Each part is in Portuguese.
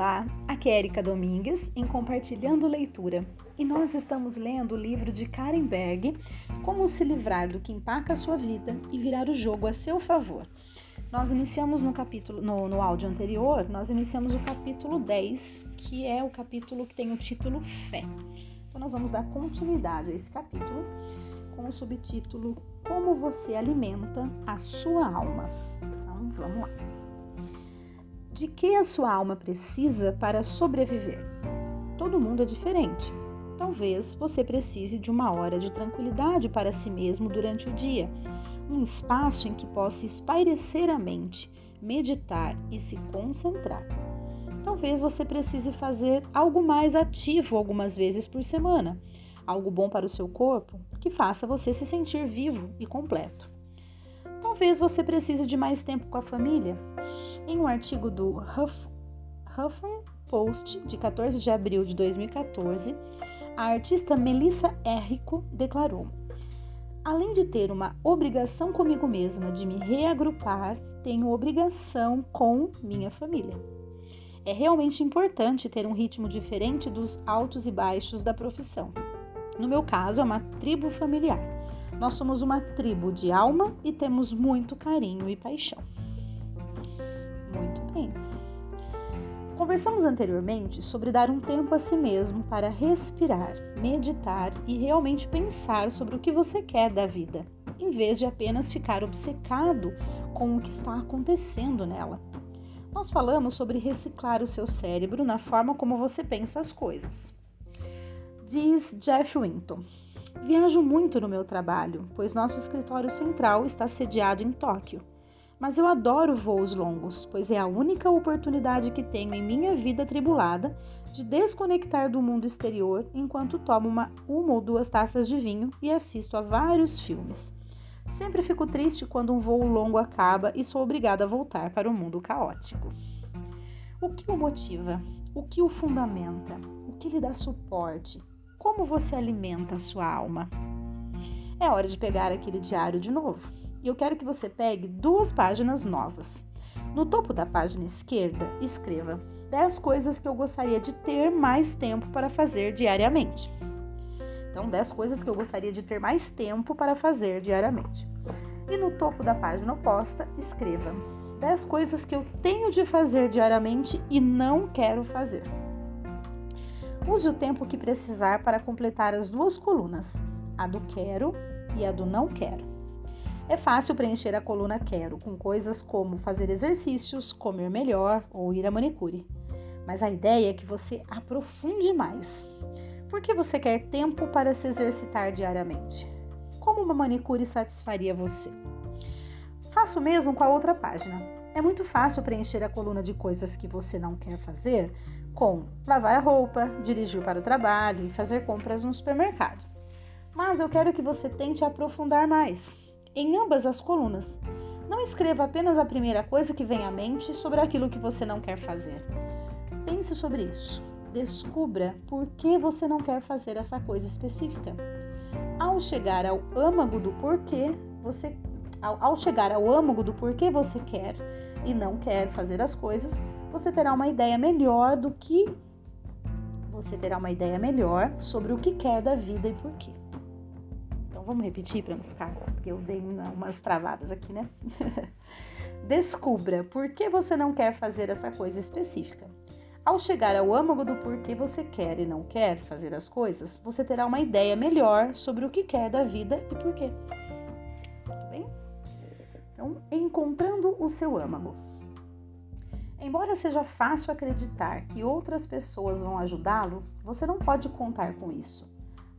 Olá, aqui é Erika Domingues em Compartilhando Leitura e nós estamos lendo o livro de Karen Berg, Como se livrar do que empaca a sua vida e virar o jogo a seu favor. Nós iniciamos no capítulo, no, no áudio anterior, nós iniciamos o capítulo 10, que é o capítulo que tem o título Fé. Então nós vamos dar continuidade a esse capítulo com o subtítulo Como você alimenta a sua alma. Então vamos lá. De que a sua alma precisa para sobreviver? Todo mundo é diferente. Talvez você precise de uma hora de tranquilidade para si mesmo durante o dia, um espaço em que possa espairecer a mente, meditar e se concentrar. Talvez você precise fazer algo mais ativo algumas vezes por semana, algo bom para o seu corpo que faça você se sentir vivo e completo. Talvez você precise de mais tempo com a família, em um artigo do Huff, Huffington Post de 14 de abril de 2014, a artista Melissa Errico declarou: Além de ter uma obrigação comigo mesma de me reagrupar, tenho obrigação com minha família. É realmente importante ter um ritmo diferente dos altos e baixos da profissão. No meu caso, é uma tribo familiar. Nós somos uma tribo de alma e temos muito carinho e paixão. Conversamos anteriormente sobre dar um tempo a si mesmo para respirar, meditar e realmente pensar sobre o que você quer da vida, em vez de apenas ficar obcecado com o que está acontecendo nela. Nós falamos sobre reciclar o seu cérebro na forma como você pensa as coisas. Diz Jeff Winton: Viajo muito no meu trabalho, pois nosso escritório central está sediado em Tóquio mas eu adoro voos longos, pois é a única oportunidade que tenho em minha vida tribulada de desconectar do mundo exterior enquanto tomo uma, uma ou duas taças de vinho e assisto a vários filmes. Sempre fico triste quando um voo longo acaba e sou obrigada a voltar para o mundo caótico. O que o motiva? O que o fundamenta? O que lhe dá suporte? Como você alimenta a sua alma? É hora de pegar aquele diário de novo e eu quero que você pegue duas páginas novas. No topo da página esquerda, escreva 10 coisas que eu gostaria de ter mais tempo para fazer diariamente. Então, 10 coisas que eu gostaria de ter mais tempo para fazer diariamente. E no topo da página oposta, escreva 10 coisas que eu tenho de fazer diariamente e não quero fazer. Use o tempo que precisar para completar as duas colunas, a do quero e a do não quero. É fácil preencher a coluna quero com coisas como fazer exercícios, comer melhor ou ir à manicure. Mas a ideia é que você aprofunde mais. Por que você quer tempo para se exercitar diariamente? Como uma manicure satisfaria você? Faça o mesmo com a outra página. É muito fácil preencher a coluna de coisas que você não quer fazer com lavar a roupa, dirigir para o trabalho e fazer compras no supermercado. Mas eu quero que você tente aprofundar mais em ambas as colunas. Não escreva apenas a primeira coisa que vem à mente sobre aquilo que você não quer fazer. Pense sobre isso. Descubra por que você não quer fazer essa coisa específica. Ao chegar ao âmago do porquê, você ao, ao chegar ao âmago do porquê você quer e não quer fazer as coisas, você terá uma ideia melhor do que você terá uma ideia melhor sobre o que quer da vida e por quê. Vamos repetir para não ficar, porque eu dei umas travadas aqui, né? Descubra por que você não quer fazer essa coisa específica. Ao chegar ao âmago do porquê você quer e não quer fazer as coisas, você terá uma ideia melhor sobre o que quer da vida e por quê. Tudo bem? Então, encontrando o seu âmago. Embora seja fácil acreditar que outras pessoas vão ajudá-lo, você não pode contar com isso.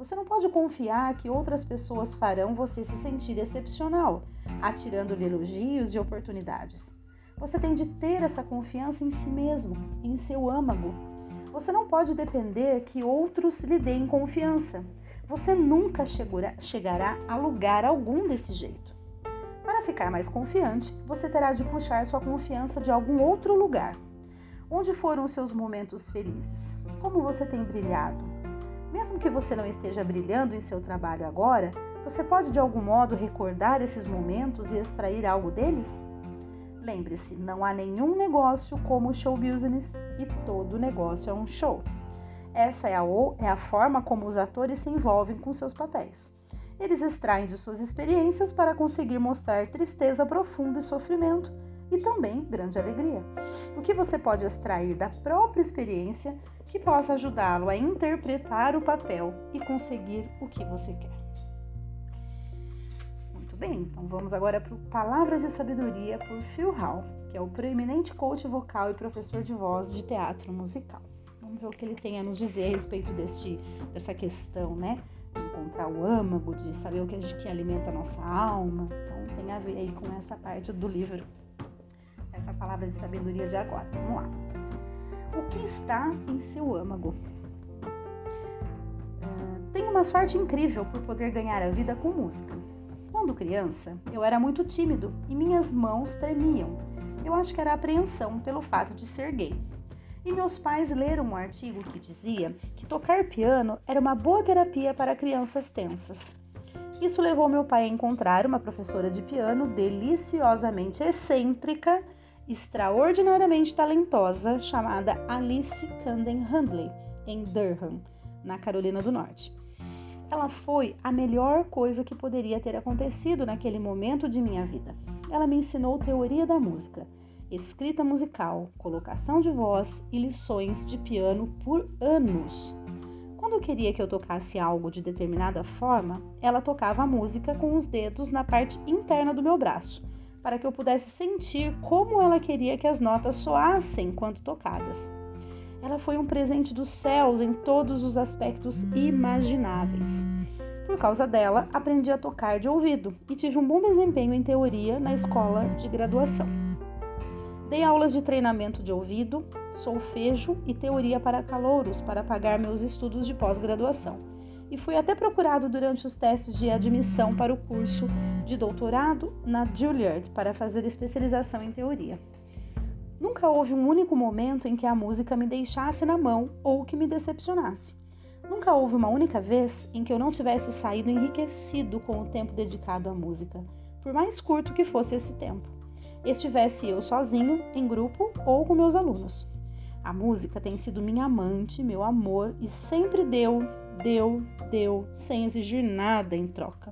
Você não pode confiar que outras pessoas farão você se sentir excepcional, atirando-lhe elogios e oportunidades. Você tem de ter essa confiança em si mesmo, em seu âmago. Você não pode depender que outros lhe deem confiança. Você nunca chegará a lugar algum desse jeito. Para ficar mais confiante, você terá de puxar sua confiança de algum outro lugar. Onde foram seus momentos felizes? Como você tem brilhado? Mesmo que você não esteja brilhando em seu trabalho agora, você pode de algum modo recordar esses momentos e extrair algo deles? Lembre-se, não há nenhum negócio como o show business e todo negócio é um show. Essa é a, é a forma como os atores se envolvem com seus papéis. Eles extraem de suas experiências para conseguir mostrar tristeza profunda e sofrimento e também grande alegria. O que você pode extrair da própria experiência que possa ajudá-lo a interpretar o papel e conseguir o que você quer. Muito bem, então vamos agora para o Palavras de Sabedoria por Phil Hall, que é o proeminente coach vocal e professor de voz de teatro musical. Vamos ver o que ele tem a nos dizer a respeito deste, dessa questão, né? De encontrar o âmago, de saber o que, que alimenta a nossa alma. Então tem a ver aí com essa parte do livro, essa palavra de sabedoria de agora. Vamos lá. O que está em seu âmago? Uh, tenho uma sorte incrível por poder ganhar a vida com música. Quando criança, eu era muito tímido e minhas mãos tremiam. Eu acho que era apreensão pelo fato de ser gay. E meus pais leram um artigo que dizia que tocar piano era uma boa terapia para crianças tensas. Isso levou meu pai a encontrar uma professora de piano deliciosamente excêntrica extraordinariamente talentosa chamada Alice Camden Handley, em Durham, na Carolina do Norte. Ela foi a melhor coisa que poderia ter acontecido naquele momento de minha vida. Ela me ensinou teoria da música, escrita musical, colocação de voz e lições de piano por anos. Quando queria que eu tocasse algo de determinada forma, ela tocava a música com os dedos na parte interna do meu braço para que eu pudesse sentir como ela queria que as notas soassem quando tocadas. Ela foi um presente dos céus em todos os aspectos imagináveis. Por causa dela, aprendi a tocar de ouvido e tive um bom desempenho em teoria na escola de graduação. Dei aulas de treinamento de ouvido, solfejo e teoria para calouros para pagar meus estudos de pós-graduação e fui até procurado durante os testes de admissão para o curso de doutorado na Juilliard para fazer especialização em teoria. Nunca houve um único momento em que a música me deixasse na mão ou que me decepcionasse. Nunca houve uma única vez em que eu não tivesse saído enriquecido com o tempo dedicado à música, por mais curto que fosse esse tempo. Estivesse eu sozinho, em grupo ou com meus alunos. A música tem sido minha amante, meu amor e sempre deu, deu, deu, sem exigir nada em troca.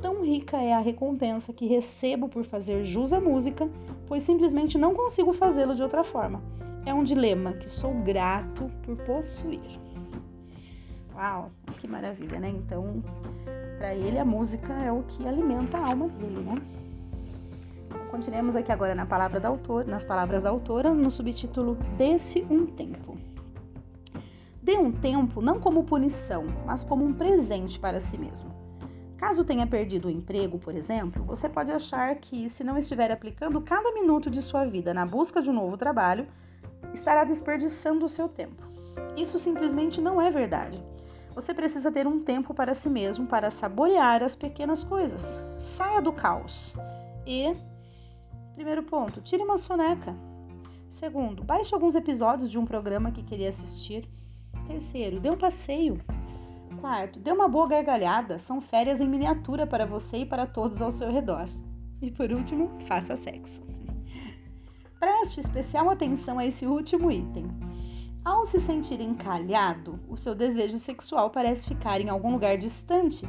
Tão rica é a recompensa que recebo por fazer jus à música, pois simplesmente não consigo fazê-lo de outra forma. É um dilema que sou grato por possuir. Uau, que maravilha, né? Então, para ele a música é o que alimenta a alma dele, né? Continuemos aqui agora na palavra da nas palavras da autora, no subtítulo Desse um tempo. Dê um tempo não como punição, mas como um presente para si mesmo. Caso tenha perdido o emprego, por exemplo, você pode achar que, se não estiver aplicando cada minuto de sua vida na busca de um novo trabalho, estará desperdiçando o seu tempo. Isso simplesmente não é verdade. Você precisa ter um tempo para si mesmo para saborear as pequenas coisas. Saia do caos e Primeiro ponto, tire uma soneca. Segundo, baixe alguns episódios de um programa que queria assistir. Terceiro, dê um passeio. Quarto, dê uma boa gargalhada. São férias em miniatura para você e para todos ao seu redor. E por último, faça sexo. Preste especial atenção a esse último item. Ao se sentir encalhado, o seu desejo sexual parece ficar em algum lugar distante,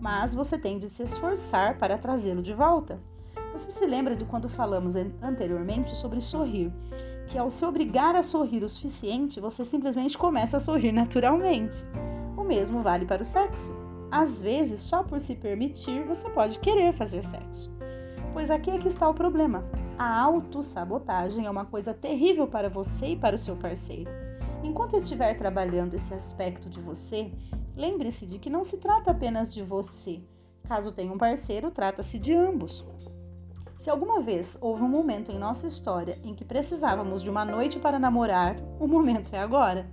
mas você tem de se esforçar para trazê-lo de volta. Você se lembra de quando falamos anteriormente sobre sorrir? Que ao se obrigar a sorrir o suficiente, você simplesmente começa a sorrir naturalmente. O mesmo vale para o sexo. Às vezes, só por se permitir, você pode querer fazer sexo. Pois aqui é que está o problema. A autossabotagem é uma coisa terrível para você e para o seu parceiro. Enquanto estiver trabalhando esse aspecto de você, lembre-se de que não se trata apenas de você. Caso tenha um parceiro, trata-se de ambos. Se alguma vez houve um momento em nossa história em que precisávamos de uma noite para namorar, o momento é agora.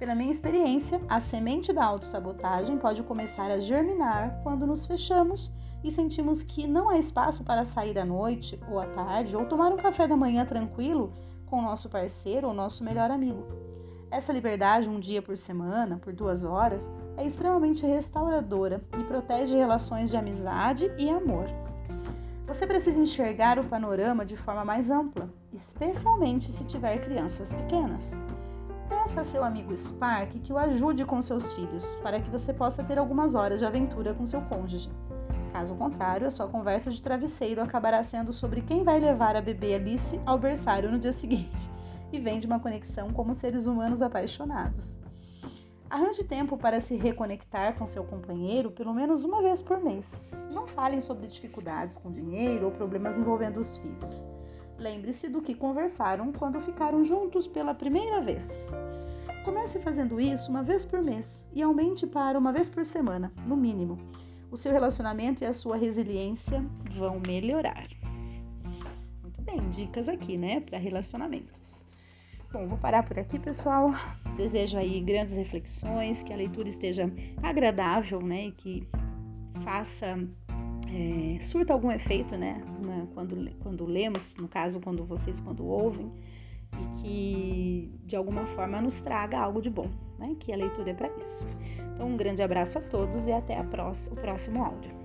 Pela minha experiência, a semente da autossabotagem pode começar a germinar quando nos fechamos e sentimos que não há espaço para sair à noite ou à tarde ou tomar um café da manhã tranquilo com nosso parceiro ou nosso melhor amigo. Essa liberdade, um dia por semana, por duas horas, é extremamente restauradora e protege relações de amizade e amor. Você precisa enxergar o panorama de forma mais ampla, especialmente se tiver crianças pequenas. Peça a seu amigo Spark que o ajude com seus filhos, para que você possa ter algumas horas de aventura com seu cônjuge. Caso contrário, a sua conversa de travesseiro acabará sendo sobre quem vai levar a bebê Alice ao berçário no dia seguinte, e vem de uma conexão como seres humanos apaixonados. Arranje tempo para se reconectar com seu companheiro pelo menos uma vez por mês. Não falem sobre dificuldades com dinheiro ou problemas envolvendo os filhos. Lembre-se do que conversaram quando ficaram juntos pela primeira vez. Comece fazendo isso uma vez por mês e aumente para uma vez por semana, no mínimo. O seu relacionamento e a sua resiliência vão melhorar. Muito bem, dicas aqui, né, para relacionamentos. Bom, vou parar por aqui, pessoal. Desejo aí grandes reflexões, que a leitura esteja agradável, né, e que faça é, surta algum efeito, né, quando, quando lemos, no caso, quando vocês quando ouvem, e que de alguma forma nos traga algo de bom, né, que a leitura é para isso. Então, um grande abraço a todos e até próxima, o próximo áudio.